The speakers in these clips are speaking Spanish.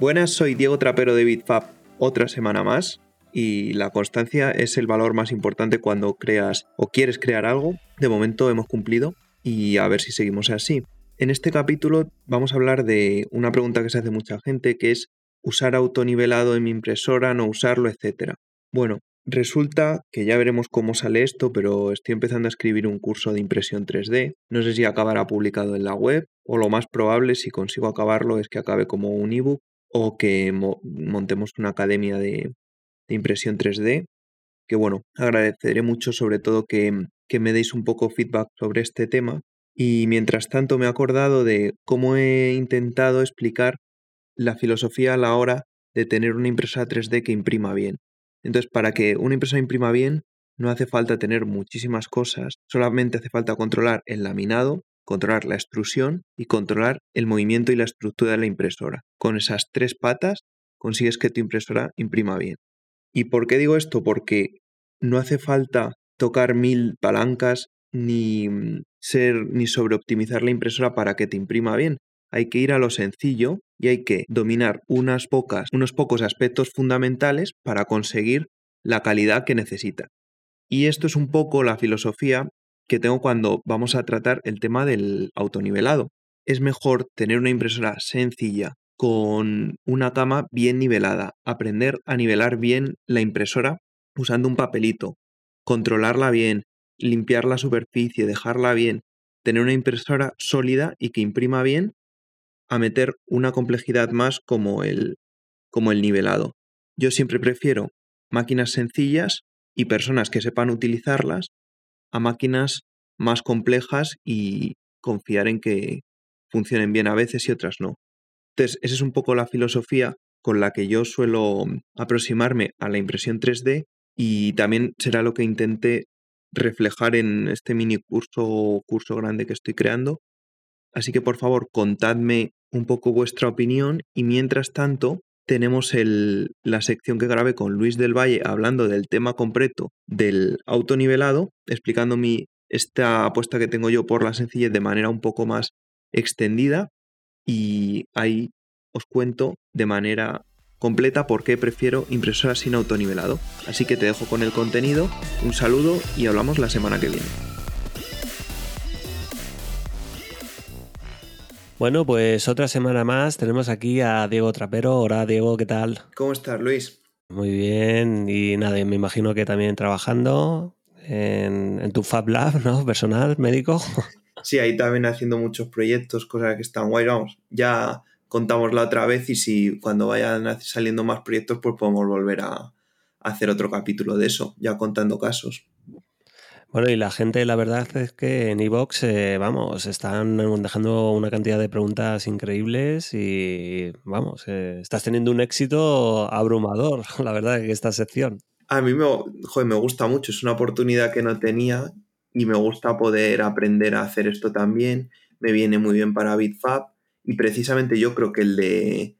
Buenas, soy Diego Trapero de BitFab, otra semana más. Y la constancia es el valor más importante cuando creas o quieres crear algo. De momento hemos cumplido y a ver si seguimos así. En este capítulo vamos a hablar de una pregunta que se hace mucha gente, que es usar autonivelado en mi impresora, no usarlo, etc. Bueno, resulta que ya veremos cómo sale esto, pero estoy empezando a escribir un curso de impresión 3D. No sé si acabará publicado en la web, o lo más probable, si consigo acabarlo, es que acabe como un ebook o que montemos una academia de, impresión 3D. Que bueno, agradeceré mucho sobre todo que, me deis un poco feedback sobre este tema. Y mientras tanto me he acordado de cómo he intentado explicar la filosofía a la hora de tener una impresora 3D que imprima bien. Entonces, para que una impresora imprima bien, no hace falta tener muchísimas cosas, solamente hace falta controlar el laminado, controlar la extrusión y controlar el movimiento y la estructura de la impresora. Con esas tres patas consigues que tu impresora imprima bien. ¿Y por qué digo esto? Porque no hace falta tocar mil palancas ni mm, ser ni sobreoptimizar la impresora para que te imprima bien. Hay que ir a lo sencillo y hay que dominar unas pocas, unos pocos aspectos fundamentales para conseguir la calidad que necesita. Y esto es un poco la filosofía que tengo cuando vamos a tratar el tema del autonivelado. Es mejor tener una impresora sencilla con una cama bien nivelada, aprender a nivelar bien la impresora usando un papelito, controlarla bien, limpiar la superficie, dejarla bien, tener una impresora sólida y que imprima bien, a meter una complejidad más como el, como el nivelado. Yo siempre prefiero máquinas sencillas y personas que sepan utilizarlas a máquinas más complejas y confiar en que funcionen bien a veces y otras no. Entonces, esa es un poco la filosofía con la que yo suelo aproximarme a la impresión 3D y también será lo que intente reflejar en este mini curso o curso grande que estoy creando. Así que por favor, contadme un poco vuestra opinión y mientras tanto tenemos la sección que grabé con Luis del Valle hablando del tema completo del autonivelado, explicando mi, esta apuesta que tengo yo por la sencillez de manera un poco más extendida y ahí os cuento de manera completa por qué prefiero impresoras sin autonivelado. Así que te dejo con el contenido, un saludo y hablamos la semana que viene. Bueno, pues otra semana más tenemos aquí a Diego Trapero. Hola Diego, ¿qué tal? ¿Cómo estás, Luis? Muy bien, y nada, me imagino que también trabajando en, tu Fab Lab, ¿no? Personal, médico. Sí, ahí también haciendo muchos proyectos, cosas que están guay, vamos. Ya contamos la otra vez y si cuando vayan saliendo más proyectos, pues podemos volver a hacer otro capítulo de eso, ya contando casos. Bueno, y la gente, la verdad es que en Evox, eh, vamos, están dejando una cantidad de preguntas increíbles y, vamos, eh, estás teniendo un éxito abrumador, la verdad, en esta sección. A mí me, me gusta mucho, es una oportunidad que no tenía y me gusta poder aprender a hacer esto también. Me viene muy bien para BitFab y precisamente yo creo que el de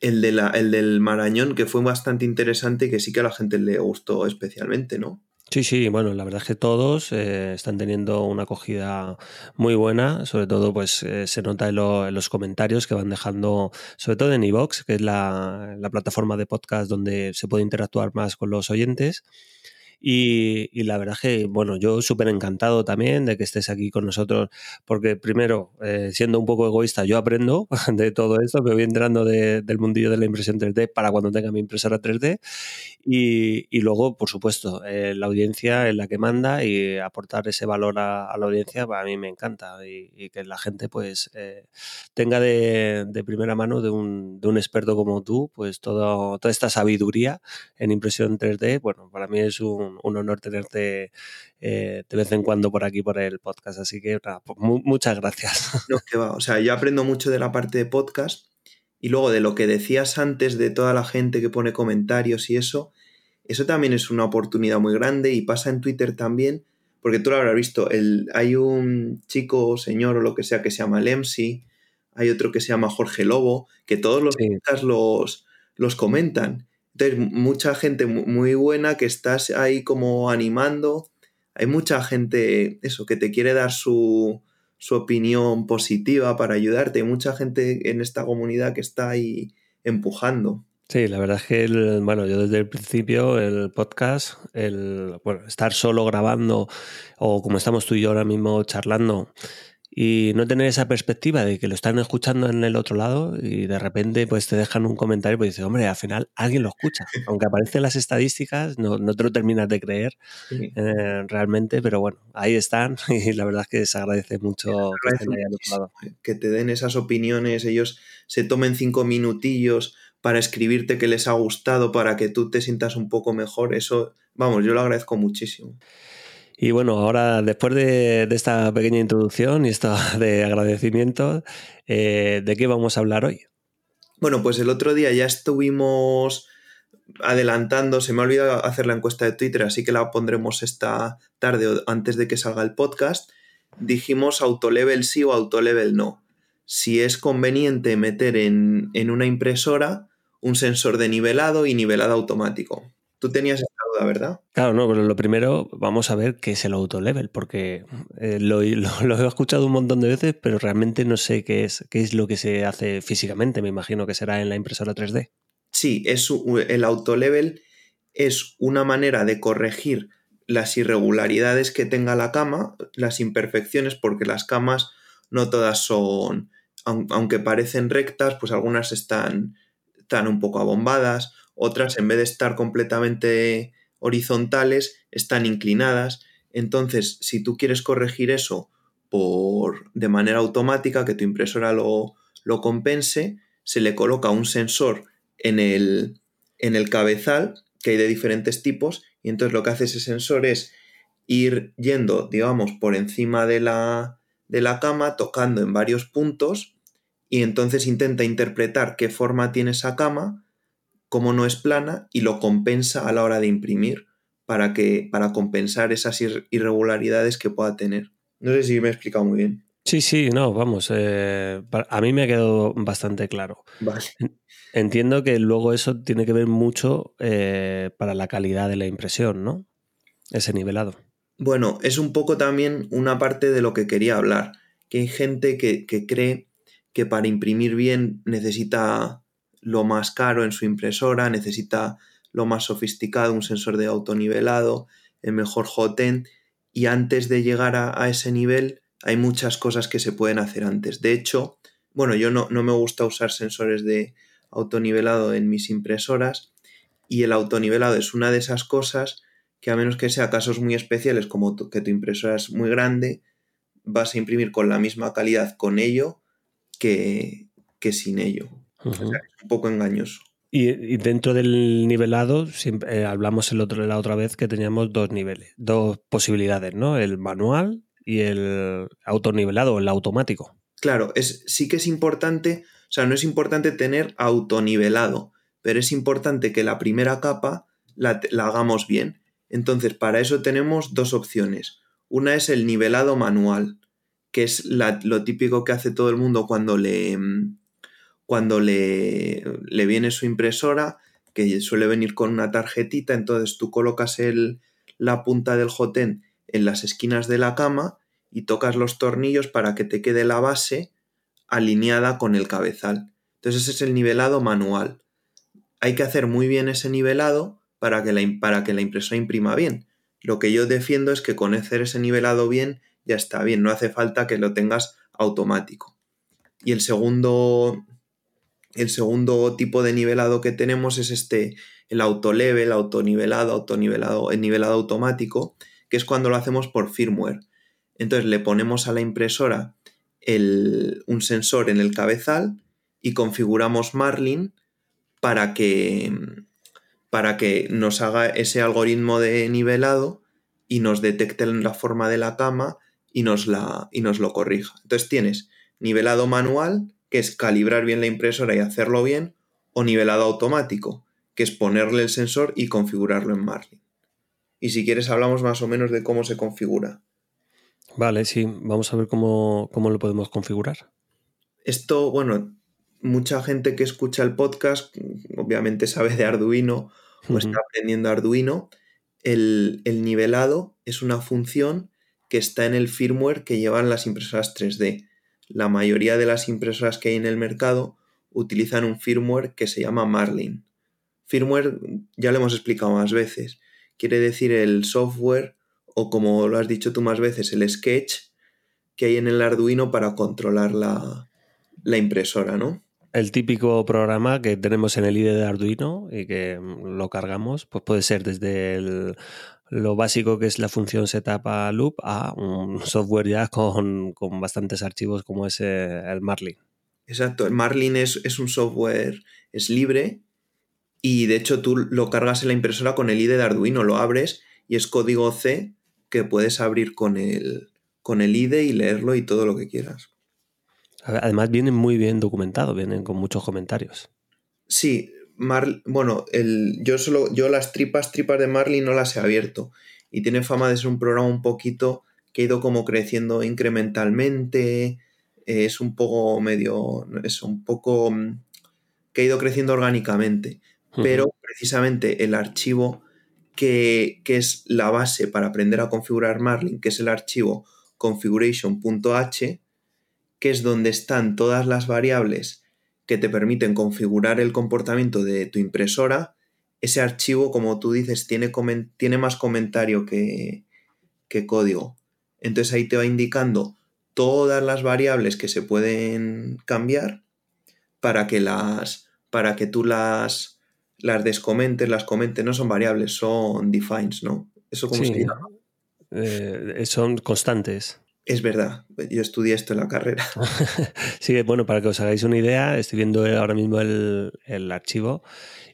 el, de la, el del Marañón, que fue bastante interesante que sí que a la gente le gustó especialmente, ¿no? Sí, sí, bueno, la verdad es que todos eh, están teniendo una acogida muy buena, sobre todo pues eh, se nota en, los comentarios que van dejando, sobre todo en iVox, que es la, la plataforma de podcast donde se puede interactuar más con los oyentes. Y, la verdad que, bueno, yo súper encantado también de que estés aquí con nosotros, porque primero, eh, siendo un poco egoísta, yo aprendo de todo esto, me voy entrando del mundillo de la impresión 3D para cuando tenga mi impresora 3D. Y, luego, por supuesto, eh, la audiencia es la que manda y aportar ese valor a, la audiencia, a mí me encanta. Y, que la gente, pues, eh, tenga de, primera mano de un, de un, experto como tú, pues, todo, toda esta sabiduría en impresión 3D, bueno, para mí es un un, honor tenerte eh, de vez en cuando por aquí, por el podcast. Así que pues, muchas gracias. No, que va. O sea, yo aprendo mucho de la parte de podcast y luego de lo que decías antes de toda la gente que pone comentarios y eso, eso también es una oportunidad muy grande y pasa en Twitter también, porque tú lo habrás visto, el, hay un chico o señor o lo que sea que se llama Lemsi, hay otro que se llama Jorge Lobo, que todos los los, los comentan. Entonces, mucha gente muy buena que estás ahí como animando. Hay mucha gente, eso, que te quiere dar su, su opinión positiva para ayudarte. Hay mucha gente en esta comunidad que está ahí empujando. Sí, la verdad es que, el, bueno, yo desde el principio, el podcast, el, bueno, estar solo grabando o como estamos tú y yo ahora mismo charlando, y no tener esa perspectiva de que lo están escuchando en el otro lado y de repente pues te dejan un comentario y pues dices, hombre, al final alguien lo escucha. Aunque aparecen las estadísticas, no, no te lo terminas de creer eh, realmente, pero bueno, ahí están y la verdad es que se agradece mucho que estén ahí al otro lado. Que te den esas opiniones, ellos se tomen cinco minutillos para escribirte que les ha gustado, para que tú te sientas un poco mejor, eso, vamos, yo lo agradezco muchísimo. Y bueno, ahora después de, esta pequeña introducción y esto de agradecimiento, eh, ¿de qué vamos a hablar hoy? Bueno, pues el otro día ya estuvimos adelantando, se me ha olvidado hacer la encuesta de Twitter, así que la pondremos esta tarde o antes de que salga el podcast. Dijimos autolevel sí o autolevel no. Si es conveniente meter en, en una impresora un sensor de nivelado y nivelado automático. Tú tenías esta duda, ¿verdad? Claro, no, pero lo primero vamos a ver qué es el autolevel, porque eh, lo, he escuchado un montón de veces, pero realmente no sé qué es, qué es lo que se hace físicamente. Me imagino que será en la impresora 3D. Sí, es, el autolevel es una manera de corregir las irregularidades que tenga la cama, las imperfecciones, porque las camas no todas son, aunque parecen rectas, pues algunas están, están un poco abombadas, otras en vez de estar completamente horizontales, están inclinadas. Entonces, si tú quieres corregir eso por, de manera automática, que tu impresora lo, lo compense, se le coloca un sensor en el, en el cabezal, que hay de diferentes tipos, y entonces lo que hace ese sensor es ir yendo, digamos, por encima de la, de la cama, tocando en varios puntos, y entonces intenta interpretar qué forma tiene esa cama cómo no es plana y lo compensa a la hora de imprimir para, que, para compensar esas irregularidades que pueda tener. No sé si me he explicado muy bien. Sí, sí, no, vamos, eh, a mí me ha quedado bastante claro. Entiendo que luego eso tiene que ver mucho eh, para la calidad de la impresión, ¿no? Ese nivelado. Bueno, es un poco también una parte de lo que quería hablar, que hay gente que, que cree que para imprimir bien necesita lo más caro en su impresora, necesita lo más sofisticado, un sensor de autonivelado, el mejor hot-end, y antes de llegar a, ese nivel hay muchas cosas que se pueden hacer antes. De hecho, bueno, yo no, no me gusta usar sensores de autonivelado en mis impresoras y el autonivelado es una de esas cosas que a menos que sea casos muy especiales como que tu impresora es muy grande, vas a imprimir con la misma calidad con ello que, que sin ello es un poco engañoso. Y, dentro del nivelado, siempre, eh, hablamos el otro, la otra vez que teníamos dos niveles, dos posibilidades, ¿no? El manual y el autonivelado, el automático. Claro, es, sí que es importante, o sea, no es importante tener autonivelado, pero es importante que la primera capa la, hagamos bien. Entonces, para eso tenemos dos opciones. Una es el nivelado manual, que es lo típico que hace todo el mundo cuando le, mm, cuando le, le viene su impresora, que suele venir con una tarjetita, entonces tú colocas el, la punta del jotén en las esquinas de la cama y tocas los tornillos para que te quede la base alineada con el cabezal. Entonces ese es el nivelado manual. Hay que hacer muy bien ese nivelado para que la, para que la impresora imprima bien. Lo que yo defiendo es que con hacer ese nivelado bien ya está bien, no hace falta que lo tengas automático. Y el segundo el segundo tipo de nivelado que tenemos es este, el autolevel, autonivelado, autonivelado, el nivelado automático, que es cuando lo hacemos por firmware. Entonces le ponemos a la impresora un sensor en el cabezal y configuramos Marlin para que, para que nos haga ese algoritmo de nivelado y nos detecte la forma de la cama y nos, la, y nos lo corrija. Entonces tienes nivelado manual, que es calibrar bien la impresora y hacerlo bien, o nivelado automático, que es ponerle el sensor y configurarlo en Marlin. Y si quieres hablamos más o menos de cómo se configura. Vale, sí, vamos a ver cómo, lo podemos configurar. Esto, bueno, mucha gente que escucha el podcast obviamente sabe de Arduino o está aprendiendo Arduino. El, el, nivelado es una función que está en el firmware que llevan las impresoras 3D la mayoría de las impresoras que hay en el mercado utilizan un firmware que se llama Marlin. Firmware ya lo hemos explicado más veces. Quiere decir el software o como lo has dicho tú más veces, el sketch que hay en el Arduino para controlar la, la impresora, ¿no? El típico programa que tenemos en el IDE de Arduino y que lo cargamos, pues puede ser desde lo básico que es la función setup a loop a un software ya con, bastantes archivos como es eh, el Marlin. Exacto, el Marlin es, es, un software, es libre y de hecho tú lo cargas en la impresora con el IDE de Arduino, lo abres y es código C que puedes abrir con el, con el IDE y leerlo y todo lo que quieras. Además vienen muy bien documentados, vienen con muchos comentarios. Sí, bueno, el, yo solo, yo las tripas, tripas de Marlin no las he abierto. Y tiene fama de ser un programa un poquito que ha ido como creciendo incrementalmente. Eh, es un poco medio. Es un poco. Mm, que ha ido creciendo orgánicamente. Pero precisamente el archivo que, que, es la base para aprender a configurar Marlin, que es el archivo configuration.h, que es donde están todas las variables que te permiten configurar el comportamiento de tu impresora, ese archivo, como tú dices, tiene, tiene más comentario que, que código. Entonces ahí te va indicando todas las variables que se pueden cambiar para que las para que tú las las descomentes, las comentes, no son variables, son defines, ¿no? Eso como se llama. Eh, son constantes. Es verdad, yo estudié esto en la carrera. sí, bueno, para que os hagáis una idea, estoy viendo ahora mismo el, archivo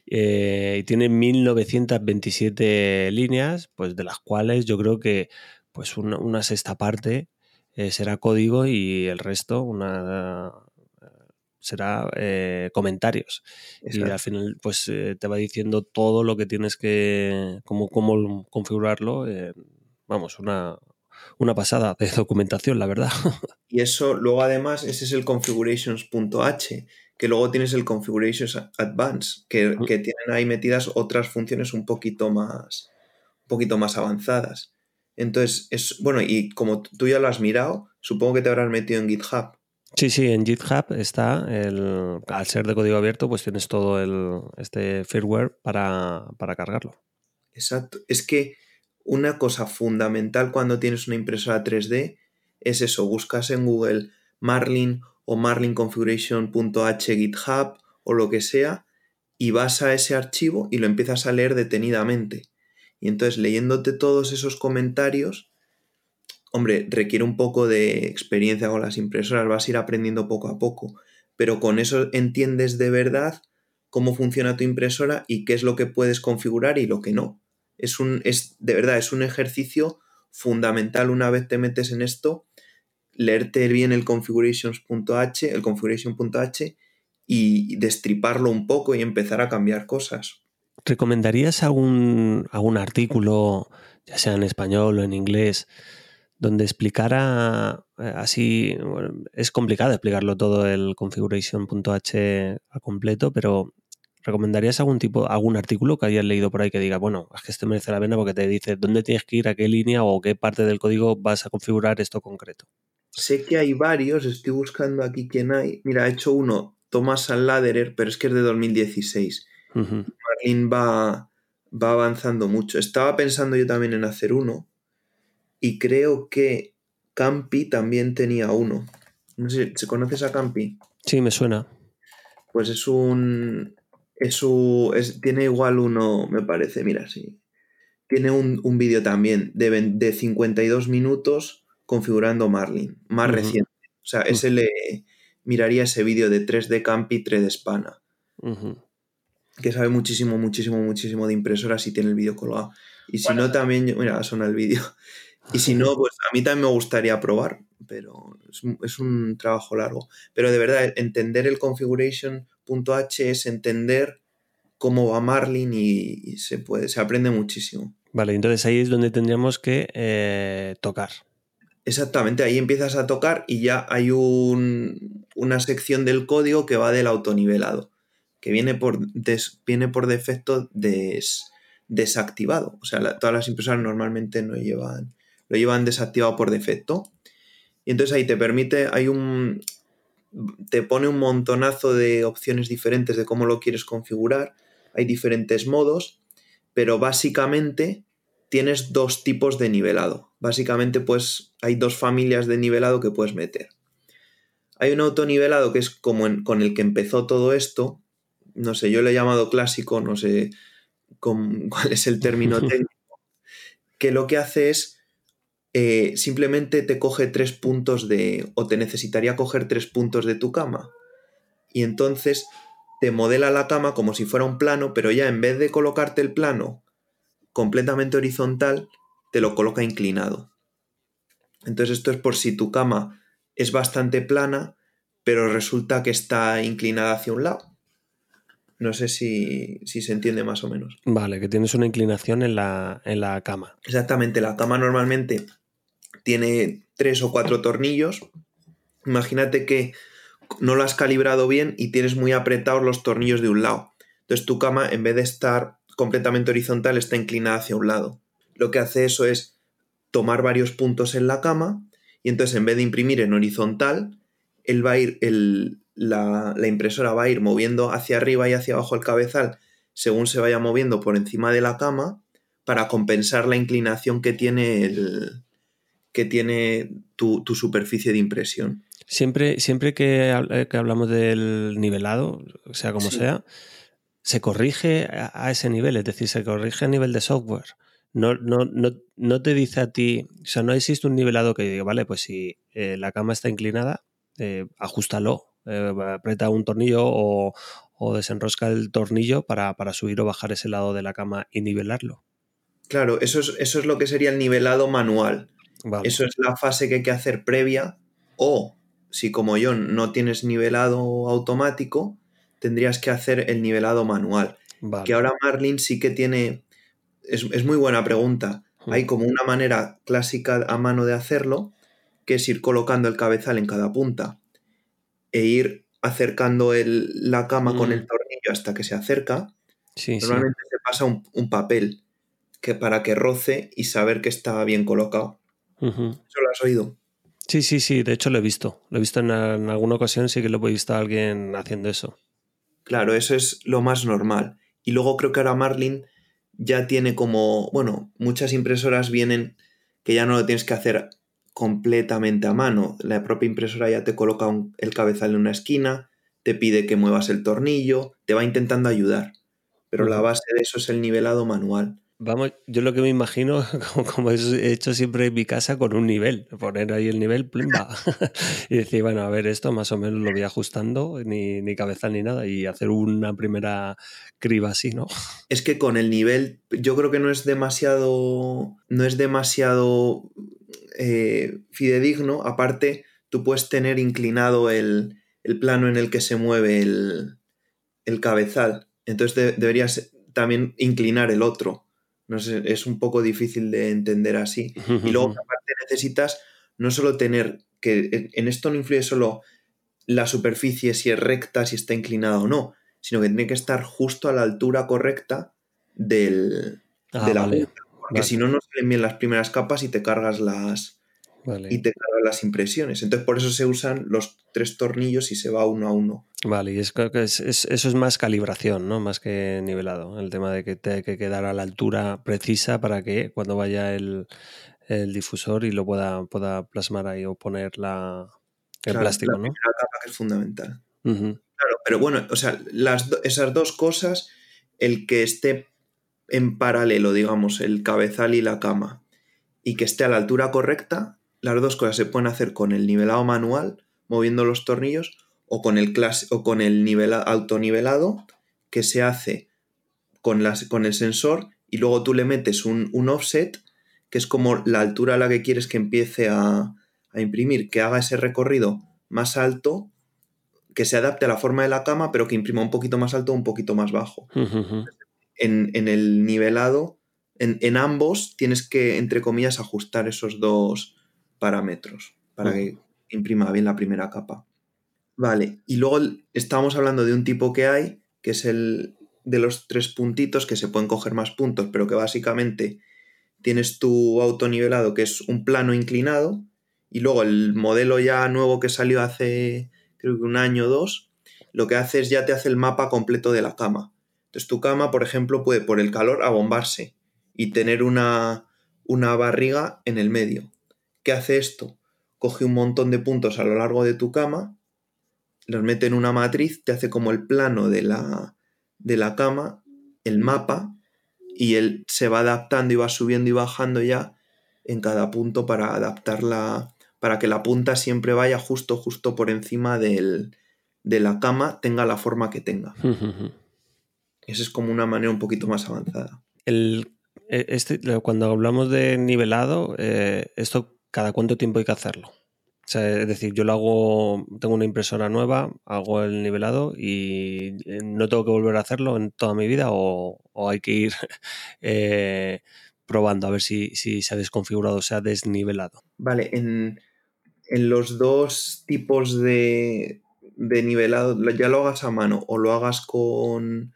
eh, y tiene 1927 líneas, pues de las cuales yo creo que pues una, sexta parte eh, será código y el resto una será eh, comentarios. Y al final pues te va diciendo todo lo que tienes que, cómo, cómo configurarlo. vamos, una, una pasada de documentación, la verdad. Y eso, luego además, ese es el configurations.h, que luego tienes el configurations advanced, que, que, tienen ahí metidas otras funciones un poquito más, un poquito más avanzadas. Entonces, es bueno, y como tú ya lo has mirado, supongo que te habrás metido en GitHub. Sí, sí, en GitHub está, el, al ser de código abierto, pues tienes todo el, este firmware para, para cargarlo. Exacto. Es que una cosa fundamental cuando tienes una impresora 3D es eso, buscas en Google Marlin o marlinconfiguration.h GitHub o lo que sea y vas a ese archivo y lo empiezas a leer detenidamente. Y entonces leyéndote todos esos comentarios, hombre, requiere un poco de experiencia con las impresoras, vas a ir aprendiendo poco a poco, pero con eso entiendes de verdad cómo funciona tu impresora y qué es lo que puedes configurar y lo que no es un, es, de verdad, es un ejercicio fundamental una vez te metes en esto, leerte bien el configurations.h, el configuration.h y destriparlo un poco y empezar a cambiar cosas. ¿Recomendarías algún, algún artículo, ya sea en español o en inglés, donde explicara eh, así, es complicado explicarlo todo el configuration.h a completo, pero ¿Recomendarías algún tipo, algún artículo que hayas leído por ahí que diga, bueno, es que este merece la pena porque te dice dónde tienes que ir, a qué línea o qué parte del código vas a configurar esto concreto? Sé que hay varios, estoy buscando aquí quién hay. Mira, he hecho uno, Thomas Laderer, pero es que es de 2016. Marlin va, va avanzando mucho. Estaba pensando yo también en hacer uno y creo que Campi también tenía uno. No sé, ¿se conoces a Campi? Sí, me suena. Pues es un, es es, tiene igual uno, me parece, mira, sí. Tiene un, vídeo también de, de, 52 minutos configurando Marlin, más reciente. O sea, ese le miraría ese vídeo de 3D Campi 3D Spana. Que sabe muchísimo, muchísimo, muchísimo de impresoras y tiene el vídeo colgado. Y si no, también, mira, suena el vídeo. Y si no, pues a mí también me gustaría probar, pero es, es un trabajo largo. Pero de verdad, entender el configuration H es entender cómo va Marlin y, se, puede, se aprende muchísimo. Vale, entonces ahí es donde tendríamos que eh, tocar. Exactamente, ahí empiezas a tocar y ya hay una sección del código que va del autonivelado, que viene por, viene por defecto desactivado. O sea, todas las impresoras normalmente no llevan, lo llevan desactivado por defecto. Y entonces ahí te permite, hay un, te pone un montonazo de opciones diferentes de cómo lo quieres configurar. Hay diferentes modos, pero básicamente tienes dos tipos de nivelado. Básicamente, pues hay dos familias de nivelado que puedes meter. Hay un autonivelado que es como con el que empezó todo esto. No sé, yo lo he llamado clásico, no sé cuál es el término técnico. Que lo que hace es eh, simplemente te coge tres puntos de. o te necesitaría coger tres puntos de tu cama. Y entonces te modela la cama como si fuera un plano, pero ya en vez de colocarte el plano completamente horizontal, te lo coloca inclinado. Entonces esto es por si tu cama es bastante plana, pero resulta que está inclinada hacia un lado. No sé si, se entiende más o menos. Vale, que tienes una inclinación en la, en la cama. Exactamente, la cama normalmente tiene tres o cuatro tornillos. Imagínate que no lo has calibrado bien y tienes muy apretados los tornillos de un lado. Entonces tu cama, en vez de estar completamente horizontal, está inclinada hacia un lado. Lo que hace eso es tomar varios puntos en la cama y entonces en vez de imprimir en horizontal, él va a ir, la, la impresora va a ir moviendo hacia arriba y hacia abajo el cabezal según se vaya moviendo por encima de la cama para compensar la inclinación que tiene el, que tiene tu, superficie de impresión. Siempre, siempre que, hablamos del nivelado, sea como sea, se corrige a, ese nivel, es decir, se corrige a nivel de software. No, no, no, te dice a ti, o sea, no existe un nivelado que diga, vale, pues si eh, la cama está inclinada, eh, ajustalo, eh, aprieta un tornillo o, desenrosca el tornillo para, subir o bajar ese lado de la cama y nivelarlo. Claro, eso es, eso es lo que sería el nivelado manual. Eso es la fase que hay que hacer previa o si como yo no tienes nivelado automático, tendrías que hacer el nivelado manual. Que ahora Marlin sí que tiene... Es, muy buena pregunta. Hmm. Hay como una manera clásica a mano de hacerlo, que es ir colocando el cabezal en cada punta e ir acercando la cama con el hmm. tornillo hasta que se acerca. Normalmente se pasa un, papel que para que roce y saber que está bien colocado. ¿Eso lo has oído? Sí, sí, sí, de hecho lo he visto. Lo he visto en, alguna ocasión, sí que lo he visto a alguien haciendo eso. Claro, eso es lo más normal. Y luego creo que ahora Marlin ya tiene como, bueno, muchas impresoras vienen que ya no lo tienes que hacer completamente a mano. La propia impresora ya te coloca el cabezal en una esquina, te pide que muevas el tornillo, te va intentando ayudar. Pero la base de eso es el nivelado manual. Vamos, yo lo que me imagino, como, he hecho siempre en mi casa, con un nivel, poner ahí el nivel, plumba, y decir, bueno, a ver, esto más o menos lo voy ajustando, ni, ni cabeza ni nada, y hacer una primera criba así, ¿no? Es que con el nivel, yo creo que no es demasiado, no es demasiado eh, fidedigno, aparte, tú puedes tener inclinado el, plano en el que se mueve el, cabezal, entonces deberías también inclinar el otro no sé, es un poco difícil de entender así. Y luego, aparte, necesitas no solo tener que en esto no influye solo la superficie, si es recta, si está inclinada o no, sino que tiene que estar justo a la altura correcta del, ah, de la vale. Porque si no, no salen bien las primeras capas y te cargas las, y te cargas las impresiones. Entonces, por eso se usan los tres tornillos y se va uno a uno. Vale, y es, que eso es más calibración, ¿no? Más que nivelado. El tema de que te hay que quedar a la altura precisa para que cuando vaya el, difusor y lo pueda, pueda plasmar ahí o poner la, el plástico, la ¿no? capa que es fundamental. Claro, pero bueno, o sea, las, esas dos cosas, el que esté en paralelo, digamos, el cabezal y la cama, y que esté a la altura correcta, las dos cosas se pueden hacer con el nivelado manual, moviendo los tornillos, o con el, o con el nivel, autonivelado que se hace con, las, con el sensor y luego tú le metes un, offset que es como la altura a la que quieres que empiece a, imprimir, que haga ese recorrido más alto, que se adapte a la forma de la cama, pero que imprima un poquito más alto o un poquito más bajo. en, el nivelado, en, en, ambos tienes que, entre comillas, ajustar esos dos parámetros para que imprima bien la primera capa. Vale, y luego estábamos hablando de un tipo que hay, que es el de los tres puntitos, que se pueden coger más puntos, pero que básicamente tienes tu autonivelado, que es un plano inclinado, y luego el modelo ya nuevo que salió hace creo que un año o dos, lo que hace es ya te hace el mapa completo de la cama. Entonces tu cama, por ejemplo, puede por el calor abombarse y tener una, una barriga en el medio. ¿Qué hace esto? Coge un montón de puntos a lo largo de tu cama, los mete en una matriz, te hace como el plano de la, de la cama, el mapa, y él se va adaptando y va subiendo y bajando ya en cada punto para adaptarla, para que la punta siempre vaya justo, justo por encima del, de la cama, tenga la forma que tenga. Esa es como una manera un poquito más avanzada. El, e, este, cuando hablamos de nivelado, eh, ¿esto cada cuánto tiempo hay que hacerlo? O sea, es decir, yo lo hago, tengo una impresora nueva, hago el nivelado y eh, no tengo que volver a hacerlo en toda mi vida o, hay que ir eh, probando a ver si, se ha desconfigurado se ha desnivelado. Vale, en, los dos tipos de, de nivelado, ya lo hagas a mano o lo hagas con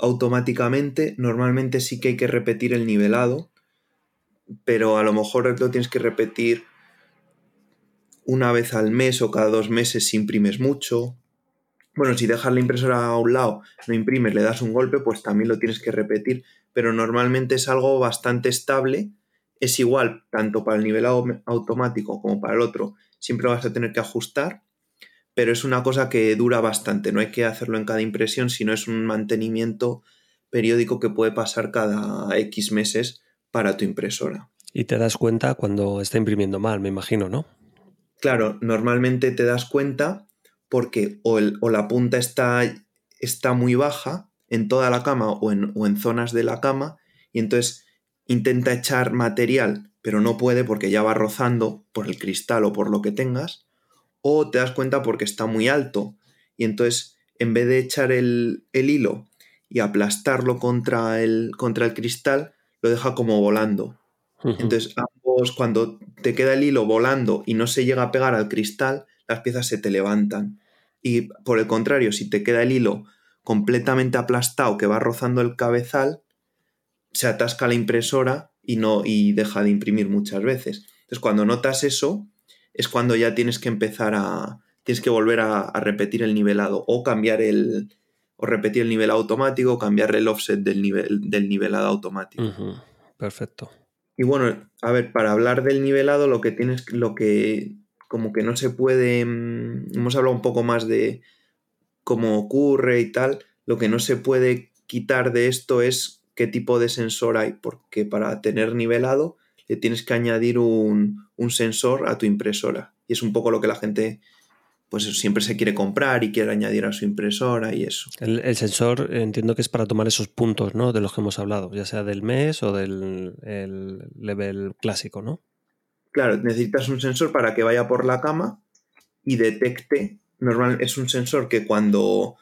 automáticamente, normalmente sí que hay que repetir el nivelado, pero a lo mejor lo tienes que repetir una vez al mes o cada dos meses si imprimes mucho. Bueno, si dejas la impresora a un lado, no imprimes, le das un golpe, pues también lo tienes que repetir, pero normalmente es algo bastante estable, es igual tanto para el nivelado automático como para el otro, siempre vas a tener que ajustar, pero es una cosa que dura bastante, no hay que hacerlo en cada impresión, sino es un mantenimiento periódico que puede pasar cada X meses para tu impresora. Y te das cuenta cuando está imprimiendo mal, me imagino, ¿no? Claro, normalmente te das cuenta porque o, la punta está, está, muy baja en toda la cama o en, o en zonas de la cama y entonces intenta echar material, pero no puede porque ya va rozando por el cristal o por lo que tengas, o te das cuenta porque está muy alto y entonces en vez de echar el, el hilo y aplastarlo contra el, contra el cristal, lo deja como volando. Entonces, ambos, cuando te queda el hilo volando y no se llega a pegar al cristal, las piezas se te levantan. Y por el contrario, si te queda el hilo completamente aplastado que va rozando el cabezal, se atasca la impresora y no y deja de imprimir muchas veces. Entonces, cuando notas eso, es cuando ya tienes que empezar a tienes que volver a, repetir el nivelado o cambiar el o repetir el nivel automático o cambiar el offset del nivel del nivelado automático. Perfecto. Y bueno, a ver, para hablar del nivelado, lo que tienes, lo que como que no se puede, mm, hemos hablado un poco más de cómo ocurre y tal, lo que no se puede quitar de esto es qué tipo de sensor hay, porque para tener nivelado le tienes que añadir un, un sensor a tu impresora. Y es un poco lo que la gente pues siempre se quiere comprar y quiere añadir a su impresora y eso. El, sensor entiendo que es para tomar esos puntos, ¿no? De los que hemos hablado, ya sea del mes o del level clásico, ¿no? Claro, necesitas un sensor para que vaya por la cama y detecte. Normal, es un sensor que cuando,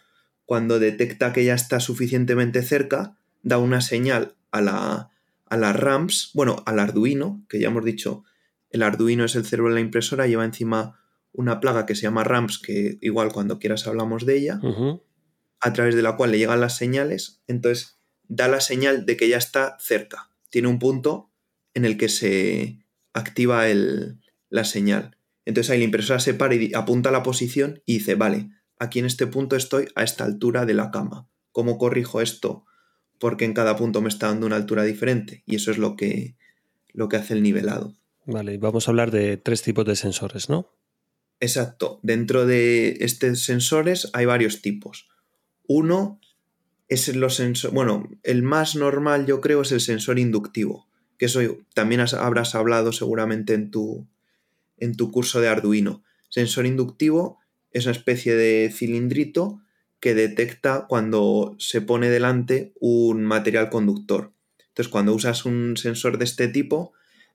cuando detecta que ya está suficientemente cerca, da una señal a la, a las RAMs, bueno, al Arduino, que ya hemos dicho, el Arduino es el cerebro de la impresora, lleva encima una plaga que se llama RAMPS, que igual cuando quieras hablamos de ella, a través de la cual le llegan las señales, entonces da la señal de que ya está cerca. Tiene un punto en el que se activa el, la señal. Entonces ahí la impresora se para y apunta la posición y dice, vale, aquí en este punto estoy a esta altura de la cama. ¿Cómo corrijo esto? Porque en cada punto me está dando una altura diferente. Y eso es lo que, lo que hace el nivelado. Vale, y vamos a hablar de tres tipos de sensores, ¿no? Exacto. Dentro de estos sensores hay varios tipos. Uno es los sensores. Bueno, el más normal, yo creo, es el sensor inductivo. Que eso también habrás hablado seguramente en tu, en tu curso de Arduino. Sensor inductivo es una especie de cilindrito que detecta cuando se pone delante un material conductor. Entonces, cuando usas un sensor de este tipo,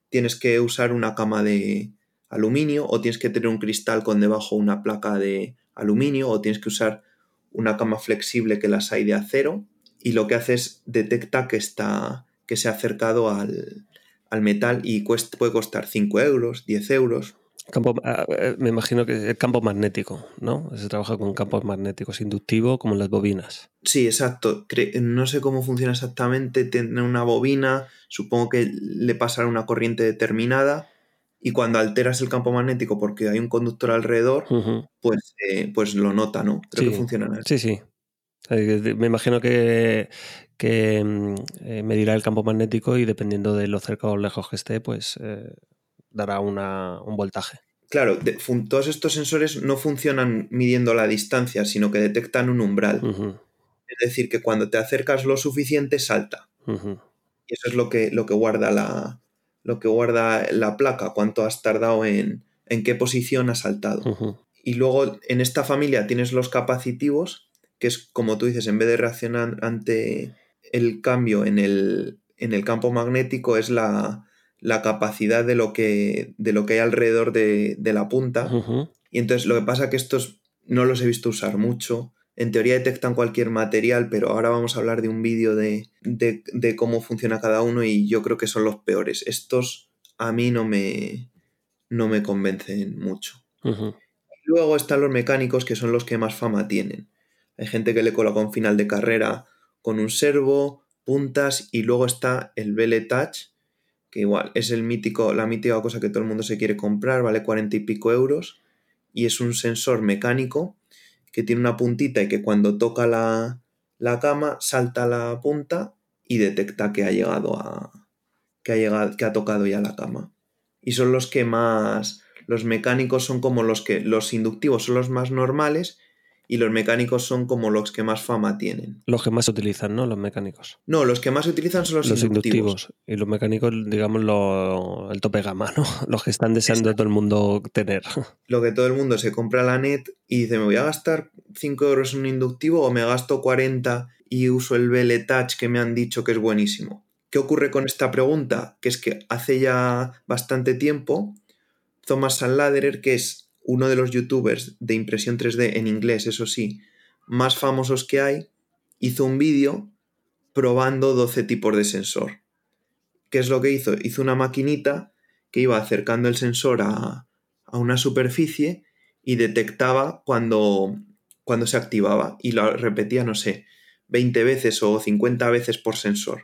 tienes que usar una cama de, aluminio o tienes que tener un cristal con debajo una placa de aluminio o tienes que usar una cama flexible que las hay de acero y lo que hace es detecta que está que se ha acercado al, metal y puede costar 5 euros, 10 euros. Campo, ah, eh, me imagino que es campo magnético, ¿no? Se trabaja con campos magnéticos inductivo como en las bobinas. Sí, exacto. No sé cómo funciona exactamente tener una bobina. Supongo que le pasará una corriente determinada y cuando alteras el campo magnético porque hay un conductor alrededor, pues, eh, pues lo nota, ¿no? Creo que funciona así. Sí, sí. Eh, me imagino que, que mm, eh, medirá el campo magnético y dependiendo de lo cerca o lejos que esté, pues dará una, un voltaje. Claro, todos estos sensores no funcionan midiendo la distancia, sino que detectan un umbral. Es decir, que cuando te acercas lo suficiente, salta. Y eso es lo que, lo que guarda la, lo que guarda la placa, cuánto has tardado en, en qué posición has saltado. Y luego en esta familia tienes los capacitivos, que es como tú dices, en vez de reaccionar ante el cambio en el, en el campo magnético, es la, la, capacidad de lo, que, de lo que hay alrededor de, de la punta. Y entonces lo que pasa es que estos no los he visto usar mucho en teoría detectan cualquier material, pero ahora vamos a hablar de un vídeo de, cómo funciona cada uno y yo creo que son los peores. Estos a mí no me, no me convencen mucho. Luego están los mecánicos que son los que más fama tienen. Hay gente que le coloca un final de carrera con un servo, puntas y luego está el Belle Touch, que igual es el mítico, la mítica cosa que todo el mundo se quiere comprar, vale cuarenta y pico euros y es un sensor mecánico que tiene una puntita y que cuando toca la, cama salta la punta y detecta que ha llegado a. que ha llegado, que ha tocado ya la cama. Y son los que más. Los mecánicos son como los que. Los inductivos son los más normales y los mecánicos son como los que más fama tienen. Los que más se utilizan, ¿no? Los mecánicos. No, los que más se utilizan son los, inductivos. Y los mecánicos, digamos, el tope gama, ¿no? Los que están deseando todo el mundo tener. Lo que todo el mundo se compra la net y dice, me voy a gastar 5 euros en un inductivo o me gasto 40 y uso el Belle Touch que me han dicho que es buenísimo. ¿Qué ocurre con esta pregunta? Que es que hace ya bastante tiempo Thomas Sanladerer, que es uno de los youtubers de impresión 3D en inglés, eso sí, más famosos que hay, hizo un vídeo probando 12 tipos de sensor. ¿Qué es lo que hizo? Hizo una maquinita que iba acercando el sensor a, una superficie y detectaba cuando, cuando se activaba y lo repetía, no sé, 20 veces o 50 veces por sensor.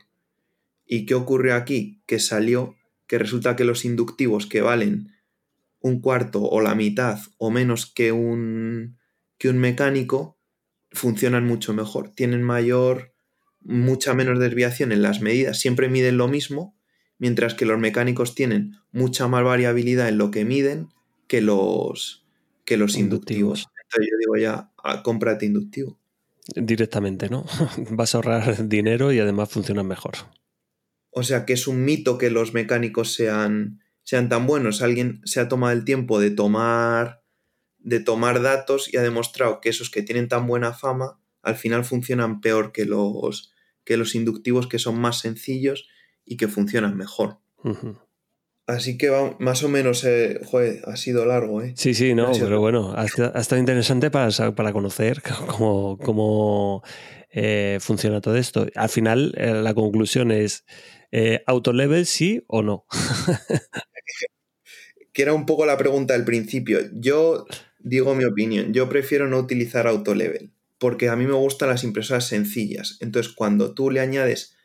¿Y qué ocurre aquí? Que salió que resulta que los inductivos que valen un cuarto o la mitad o menos que un, que un mecánico, funcionan mucho mejor. Tienen mayor, mucha menos desviación en las medidas. Siempre miden lo mismo, mientras que los mecánicos tienen mucha más variabilidad en lo que miden que los, que los inductivos. Entonces yo digo ya, cómprate inductivo. Directamente, ¿no? Vas a ahorrar dinero y además funcionan mejor. O sea que es un mito que los mecánicos sean sean tan buenos. Alguien se ha tomado el tiempo de tomar, de tomar datos y ha demostrado que esos que tienen tan buena fama al final funcionan peor que los, que los inductivos que son más sencillos y que funcionan mejor. Así que más o menos, eh, ha sido largo, ¿eh? Sí, sí, no, pero bueno, ha, estado interesante para, para conocer cómo, cómo eh, funciona todo esto. Al final, eh, la conclusión es, eh, ¿autolevel sí o no? que era un poco la pregunta del principio. Yo digo mi opinión, yo prefiero no utilizar autolevel, porque a mí me gustan las impresoras sencillas. Entonces, cuando tú le añades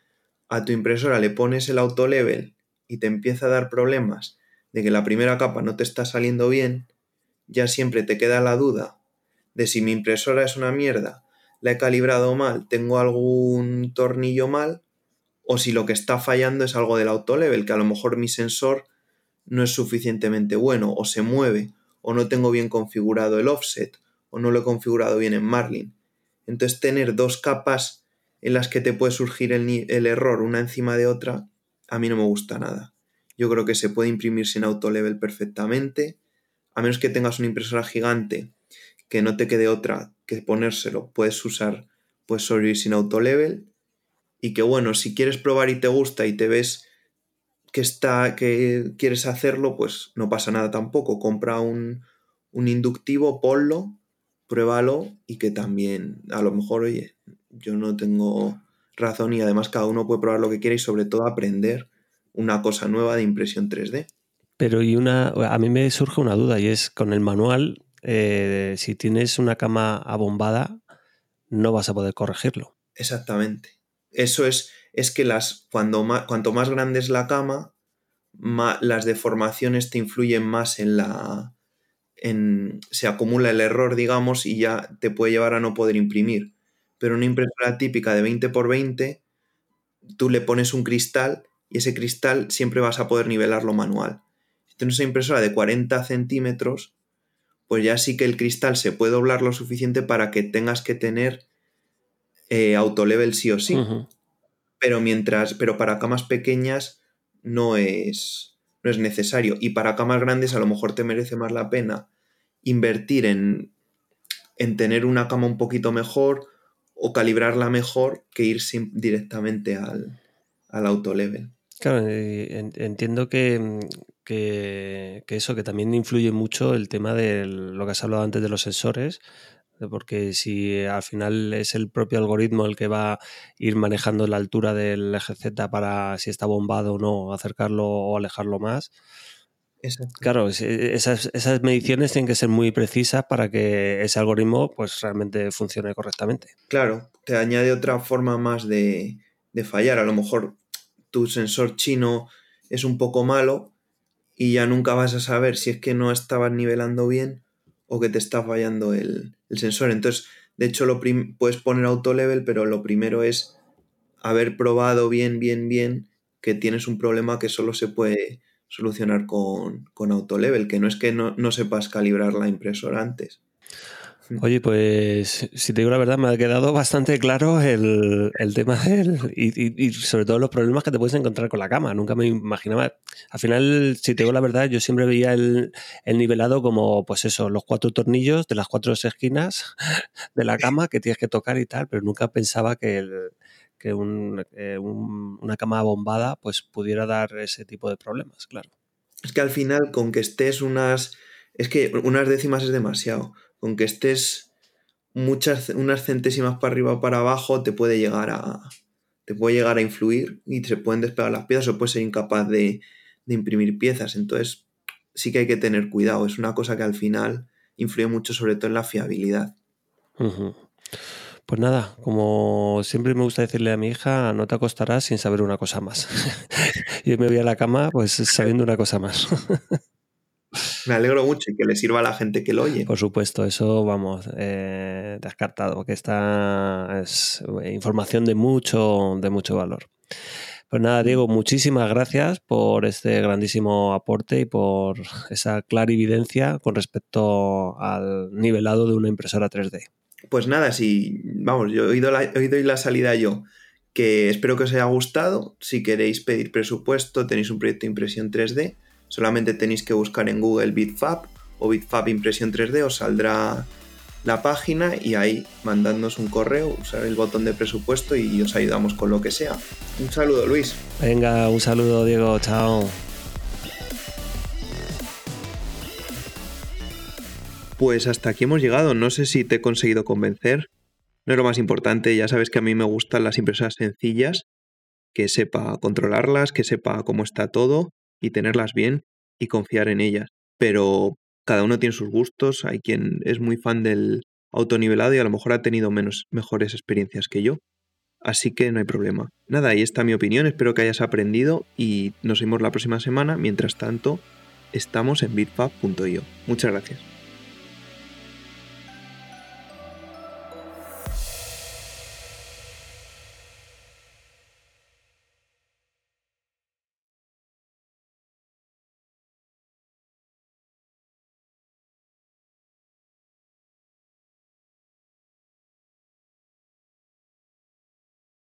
a tu impresora, le pones el autolevel y te empieza a dar problemas de que la primera capa no te está saliendo bien, ya siempre te queda la duda de si mi impresora es una mierda, la he calibrado mal, tengo algún tornillo mal, o si lo que está fallando es algo del autolevel, que a lo mejor mi sensor no es suficientemente bueno, o se mueve, o no tengo bien configurado el offset, o no lo he configurado bien en Marlin. Entonces tener dos capas en las que te puede surgir el, error una encima de otra, a mí no me gusta nada. Yo creo que se puede imprimir sin autolevel perfectamente, a menos que tengas una impresora gigante que no te quede otra que ponérselo, puedes usar, puedes sobrevivir sin autolevel y que bueno, si quieres probar y te gusta y te ves que está que quieres hacerlo, pues no pasa nada tampoco. Compra un, un inductivo, ponlo, pruébalo y que también a lo mejor, oye, yo no tengo razón y además cada uno puede probar lo que quiere y sobre todo aprender una cosa nueva de impresión 3D. Pero y una, a mí me surge una duda y es con el manual, eh, si tienes una cama abombada, no vas a poder corregirlo. Exactamente. Eso es, es que las, cuando más, cuanto más grande es la cama, las deformaciones te influyen más en la... En, se acumula el error, digamos, y ya te puede llevar a no poder imprimir. Pero una impresora típica de 20 x 20, tú le pones un cristal y ese cristal siempre vas a poder nivelarlo manual. Si tienes una impresora de 40 centímetros, pues ya sí que el cristal se puede doblar lo suficiente para que tengas que tener eh, autolevel sí o sí. Pero mientras, pero para camas pequeñas no es, no es necesario. Y para camas grandes a lo mejor te merece más la pena invertir en, en tener una cama un poquito mejor o calibrarla mejor que ir directamente al, al autolevel. Claro, entiendo que, que, eso, que también influye mucho el tema de lo que has hablado antes de los sensores, porque si al final es el propio algoritmo el que va a ir manejando la altura del eje Z para si está bombado o no, acercarlo o alejarlo más. Claro, esas, esas, mediciones tienen que ser muy precisas para que ese algoritmo pues realmente funcione correctamente. Claro, te añade otra forma más de, de fallar. A lo mejor tu sensor chino es un poco malo, y ya nunca vas a saber si es que no estabas nivelando bien o que te está fallando el, sensor. Entonces, de hecho, lo puedes poner auto level, pero lo primero es haber probado bien, bien, bien que tienes un problema que solo se puede solucionar con, con auto level, que no es que no, no sepas calibrar la impresora antes. Oye, pues si te digo la verdad, me ha quedado bastante claro el, tema y, sobre todo los problemas que te puedes encontrar con la cama. Nunca me imaginaba. Al final, si te digo la verdad, yo siempre veía el, nivelado como, pues eso, los cuatro tornillos de las cuatro esquinas de la cama que tienes que tocar y tal, pero nunca pensaba que, que eh, una cama bombada pues pudiera dar ese tipo de problemas, claro. Es que al final, con que estés unas. Es que unas décimas es demasiado con que estés muchas, unas centésimas para arriba o para abajo, te puede llegar a, te puede llegar a influir y se pueden despegar las piezas o puedes ser incapaz de, imprimir piezas. Entonces, sí que hay que tener cuidado. Es una cosa que al final influye mucho, sobre todo en la fiabilidad. Pues nada, como siempre me gusta decirle a mi hija, no te acostarás sin saber una cosa más. Yo me voy a la cama pues sabiendo una cosa más. Me alegro mucho y que le sirva a la gente que lo oye. Por supuesto, eso vamos, eh, descartado, porque esta es información de mucho, de mucho valor. Pues nada, Diego, muchísimas gracias por este grandísimo aporte y por esa clarividencia con respecto al nivelado de una impresora 3D. Pues nada, si, vamos, yo he oído la, la salida yo, que espero que os haya gustado. Si queréis pedir presupuesto, tenéis un proyecto de impresión 3D, Solamente tenéis que buscar en Google Bitfab o Bitfab Impresión 3D, os saldrá la página y ahí mandándonos un correo, usar el botón de presupuesto y os ayudamos con lo que sea. Un saludo, Luis. Venga, un saludo, Diego. Chao. Pues hasta aquí hemos llegado. No sé si te he conseguido convencer. No es lo más importante. Ya sabes que a mí me gustan las impresoras sencillas, que sepa controlarlas, que sepa cómo está todo y tenerlas bien y confiar en ellas. Pero cada uno tiene sus gustos, hay quien es muy fan del autonivelado y a lo mejor ha tenido menos, mejores experiencias que yo. Así que no hay problema. Nada, ahí está mi opinión, espero que hayas aprendido y nos vemos la próxima semana. Mientras tanto, estamos en bitfab.io. Muchas gracias.